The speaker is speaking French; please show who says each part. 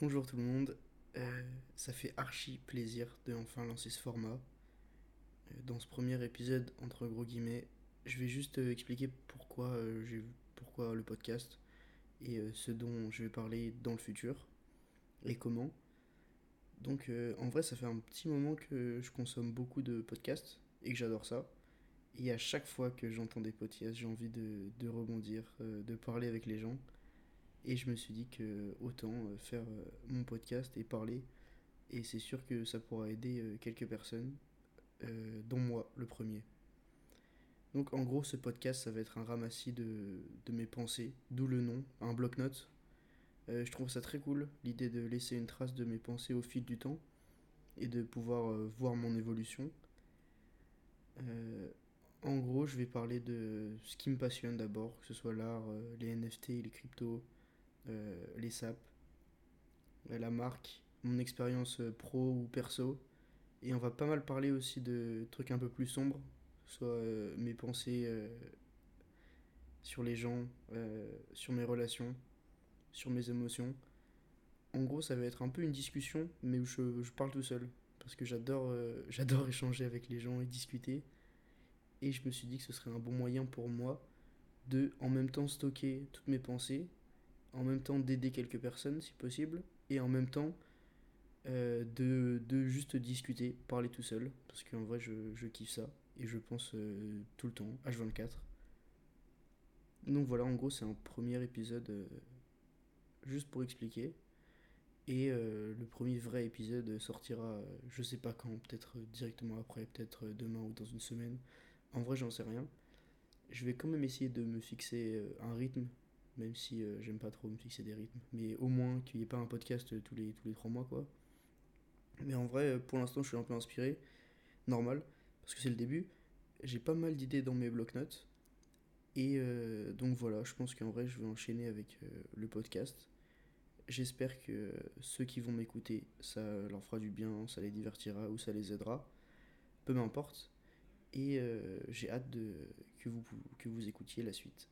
Speaker 1: Bonjour tout le monde, Euh, ça fait archi plaisir de enfin lancer ce format. Euh, Dans ce premier épisode, entre gros guillemets, je vais juste euh, expliquer pourquoi, pourquoi le podcast et ce dont je vais parler dans le futur et comment. Donc en vrai, ça fait un petit moment que je consomme beaucoup de podcasts et que j'adore ça. Et à chaque fois que j'entends des podcasts, j'ai envie de, rebondir, de parler avec les gens. Et je me suis dit que autant euh, faire euh, mon podcast et parler. Et c'est sûr que ça pourra aider euh, quelques personnes, euh, dont moi, le premier. Donc en gros, ce podcast, ça va être un ramassis de, de mes pensées, d'où le nom, un bloc-notes. Euh, je trouve ça très cool, l'idée de laisser une trace de mes pensées au fil du temps et de pouvoir euh, voir mon évolution. Euh, en gros, je vais parler de ce qui me passionne d'abord, que ce soit l'art, euh, les NFT, les cryptos, euh, les SAP, euh, la marque, mon expérience euh, pro ou perso. Et on va pas mal parler aussi de trucs un peu plus sombres, soit mes pensées sur les gens, sur mes relations, sur mes émotions. En gros, ça va être un peu une discussion, mais où je, je parle tout seul. Parce que j'adore j'adore échanger avec les gens et discuter. Et je me suis dit que ce serait un bon moyen pour moi de en même temps stocker toutes mes pensées, en même temps d'aider quelques personnes si possible, et en même temps euh, de, juste discuter, parler tout seul, parce qu'en vrai je, kiffe ça, et je pense euh, tout le temps, H24. Donc voilà, en gros c'est un premier épisode euh, juste pour expliquer. Et le premier vrai épisode sortira, je sais pas quand, peut-être directement après, peut-être demain ou dans une semaine. En vrai, j'en sais rien. Je vais quand même essayer de me fixer un rythme, même si euh, j'aime pas trop me fixer des rythmes. Mais au moins qu'il n'y ait pas un podcast euh, tous les, tous les trois mois, quoi. Mais en vrai, euh, pour l'instant, je suis un peu inspiré. Normal, parce que c'est le début. J'ai pas mal d'idées dans mes bloc-notes. Et euh, donc voilà, je pense qu'en vrai, je vais enchaîner avec le podcast. J'espère que ceux qui vont m'écouter, ça leur fera du bien, ça les divertira ou ça les aidera. Peu m'importe. Et j'ai hâte que, vous, que vous écoutiez la suite.